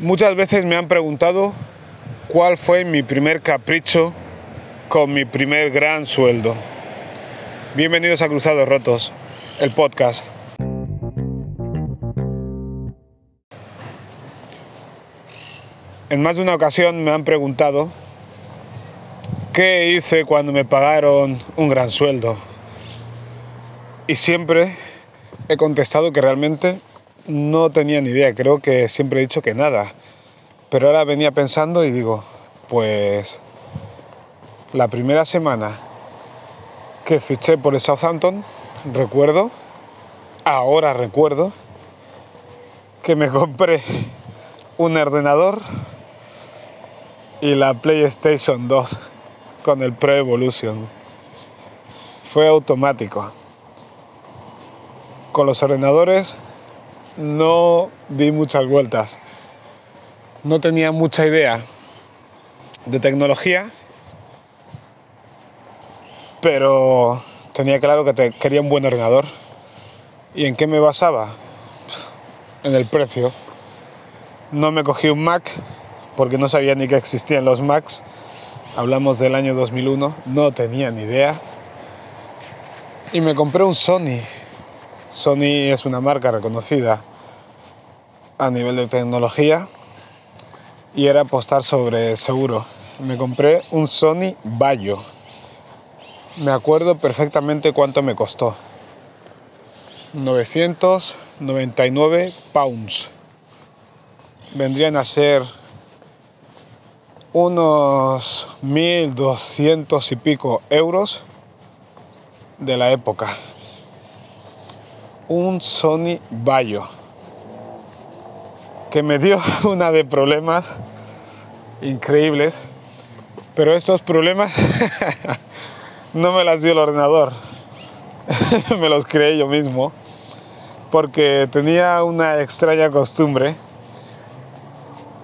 Muchas veces me han preguntado cuál fue mi primer capricho con mi primer gran sueldo. Bienvenidos a Cruzados Rotos, el podcast. En más de una ocasión me han preguntado qué hice cuando me pagaron un gran sueldo. Y siempre he contestado que realmente no tenía ni idea, creo que siempre he dicho que nada. Pero ahora venía pensando y digo, pues la primera semana que fiché por el Southampton, recuerdo, ahora recuerdo, que me compré un ordenador y la PlayStation 2 con el Pro Evolution. Fue automático. Con los ordenadores no di muchas vueltas. No tenía mucha idea de tecnología, pero tenía claro que quería un buen ordenador. ¿Y en qué me basaba? En el precio. No me cogí un Mac porque no sabía ni que existían los Macs. Hablamos del año 2001, no tenía ni idea. Y me compré un Sony Sony es una marca reconocida a nivel de tecnología y era apostar sobre seguro. Me compré un Sony Bayo. Me acuerdo perfectamente cuánto me costó. 999 pounds. Vendrían a ser unos 1200 y pico euros de la época un Sony Bayo que me dio una de problemas increíbles, pero estos problemas no me las dio el ordenador, me los creé yo mismo, porque tenía una extraña costumbre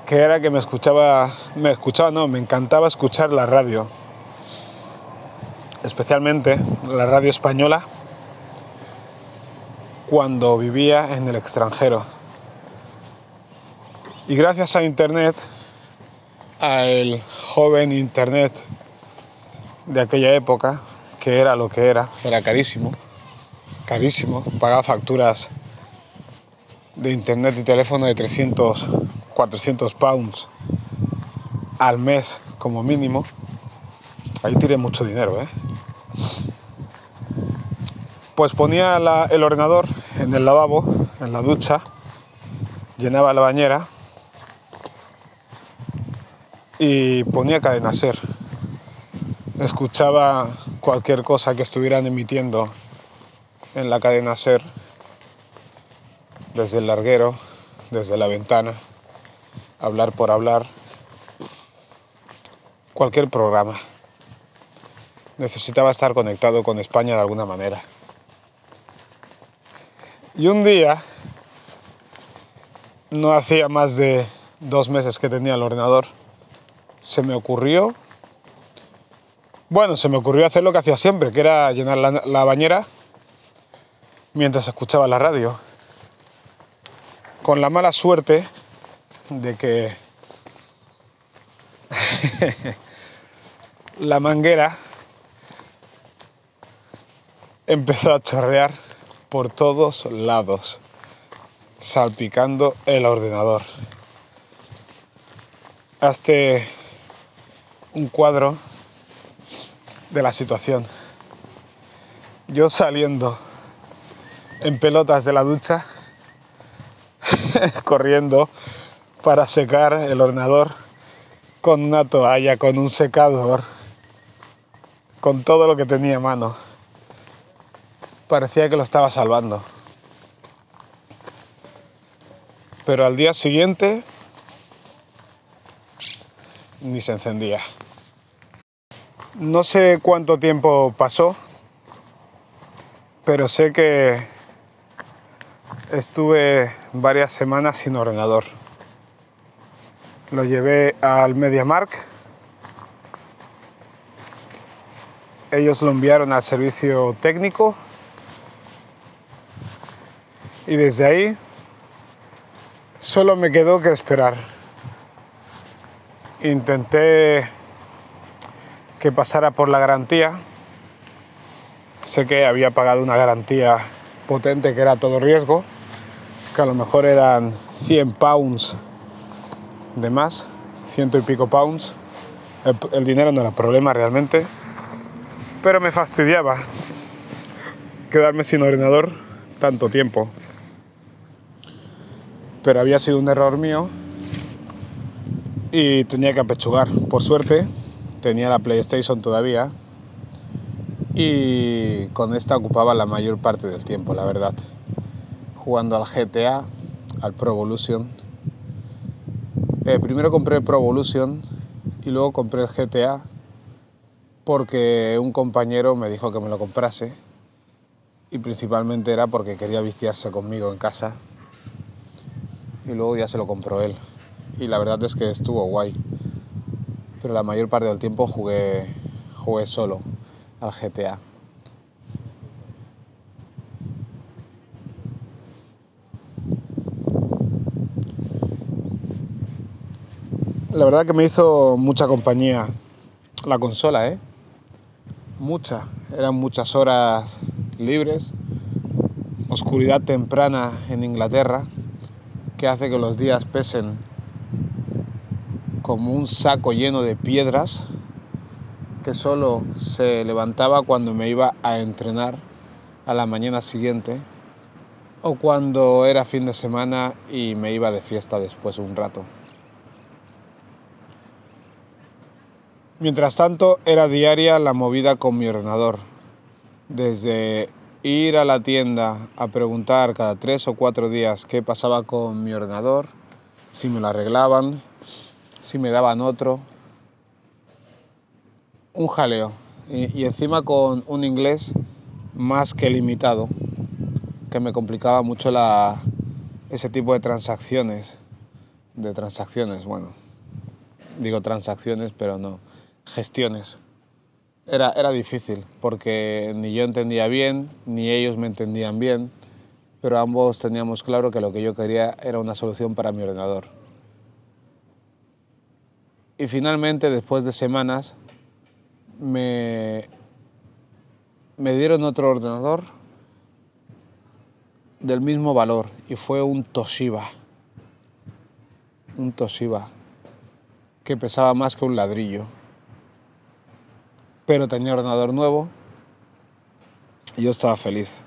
que era que me escuchaba, me escuchaba, no, me encantaba escuchar la radio, especialmente la radio española cuando vivía en el extranjero. Y gracias a Internet, al joven Internet de aquella época, que era lo que era, era carísimo, carísimo, pagaba facturas de Internet y teléfono de 300, 400 pounds al mes como mínimo. Ahí tiré mucho dinero, ¿eh? Pues ponía el ordenador en el lavabo, en la ducha, llenaba la bañera y ponía cadena ser. Escuchaba cualquier cosa que estuvieran emitiendo en la cadena ser, desde el larguero, desde la ventana, hablar por hablar, cualquier programa. Necesitaba estar conectado con España de alguna manera. Y un día, no hacía más de dos meses que tenía el ordenador, se me ocurrió, bueno, se me ocurrió hacer lo que hacía siempre, que era llenar la, bañera mientras escuchaba la radio. Con la mala suerte de que la manguera empezó a chorrear por todos lados, salpicando el ordenador. Hazte un cuadro de la situación. Yo saliendo en pelotas de la ducha, corriendo para secar el ordenador con una toalla, con un secador, con todo lo que tenía a mano parecía que lo estaba salvando. Pero al día siguiente ni se encendía. No sé cuánto tiempo pasó, pero sé que estuve varias semanas sin ordenador. Lo llevé al MediaMark. Ellos lo enviaron al servicio técnico y desde ahí solo me quedó que esperar. intenté que pasara por la garantía. Sé que había pagado una garantía potente que era todo riesgo, que a lo mejor eran 100 pounds de más, ciento y pico pounds. El, el dinero no era problema realmente, pero me fastidiaba quedarme sin ordenador tanto tiempo. Pero había sido un error mío y tenía que apechugar. Por suerte, tenía la PlayStation todavía y con esta ocupaba la mayor parte del tiempo, la verdad. Jugando al GTA, al Pro Evolution. Eh, primero compré el Pro Evolution y luego compré el GTA porque un compañero me dijo que me lo comprase y principalmente era porque quería viciarse conmigo en casa y luego ya se lo compró él y la verdad es que estuvo guay pero la mayor parte del tiempo jugué, jugué solo al GTA. La verdad que me hizo mucha compañía la consola, ¿eh? Mucha. Eran muchas horas libres, oscuridad temprana en Inglaterra, que hace que los días pesen como un saco lleno de piedras que solo se levantaba cuando me iba a entrenar a la mañana siguiente o cuando era fin de semana y me iba de fiesta después un rato. Mientras tanto, era diaria la movida con mi ordenador, desde ir a la tienda a preguntar cada tres o cuatro días qué pasaba con mi ordenador, si me lo arreglaban, si me daban otro. Un jaleo. Y, encima con un inglés más que limitado, que me complicaba mucho la, ese tipo de transacciones. De transacciones, bueno. Digo transacciones, pero no. Gestiones. Era, era difícil, porque ni yo entendía bien, ni ellos me entendían bien, pero ambos teníamos claro que lo que yo quería era una solución para mi ordenador y finalmente, después de semanas, me, me dieron otro ordenador del mismo valor y fue un Toshiba. Un Toshiba que pesaba más que un ladrillo. Pero tenía ordenador nuevo y yo estaba feliz.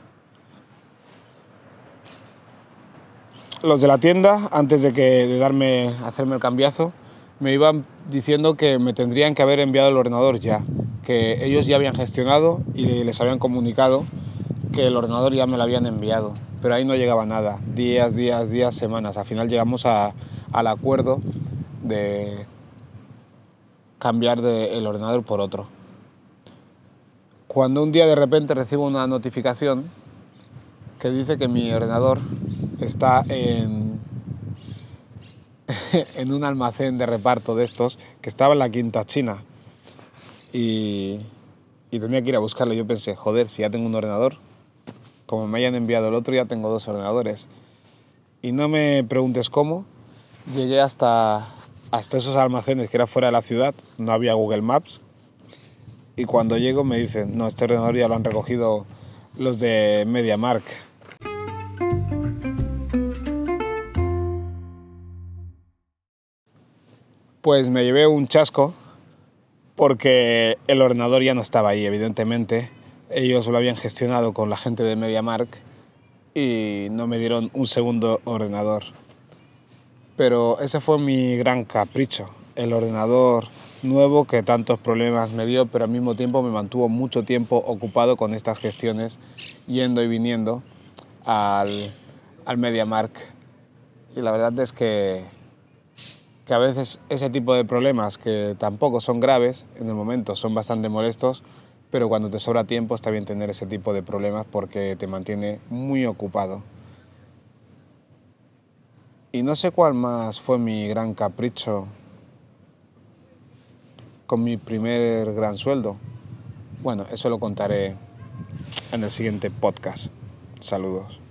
Los de la tienda, antes de, que, de darme, hacerme el cambiazo, me iban diciendo que me tendrían que haber enviado el ordenador ya, que ellos ya habían gestionado y les habían comunicado que el ordenador ya me lo habían enviado, pero ahí no llegaba nada, días, días, días, semanas. Al final llegamos a, al acuerdo de cambiar el ordenador por otro. Cuando un día de repente recibo una notificación que dice que mi ordenador está en en un almacén de reparto de estos que estaba en la quinta china y, y tenía que ir a buscarlo. Yo pensé, joder, si ya tengo un ordenador, como me hayan enviado el otro, ya tengo dos ordenadores. Y no me preguntes cómo, llegué hasta, hasta esos almacenes que era fuera de la ciudad, no había Google Maps. Y cuando llego me dicen, no, este ordenador ya lo han recogido los de MediaMark. Pues me llevé un chasco porque el ordenador ya no estaba ahí, evidentemente. Ellos lo habían gestionado con la gente de MediaMark y no me dieron un segundo ordenador. Pero ese fue mi gran capricho, el ordenador nuevo que tantos problemas me dio, pero al mismo tiempo me mantuvo mucho tiempo ocupado con estas gestiones, yendo y viniendo al, al MediaMark. Y la verdad es que que a veces ese tipo de problemas, que tampoco son graves, en el momento son bastante molestos, pero cuando te sobra tiempo está bien tener ese tipo de problemas porque te mantiene muy ocupado. Y no sé cuál más fue mi gran capricho con mi primer gran sueldo. Bueno, eso lo contaré en el siguiente podcast. Saludos.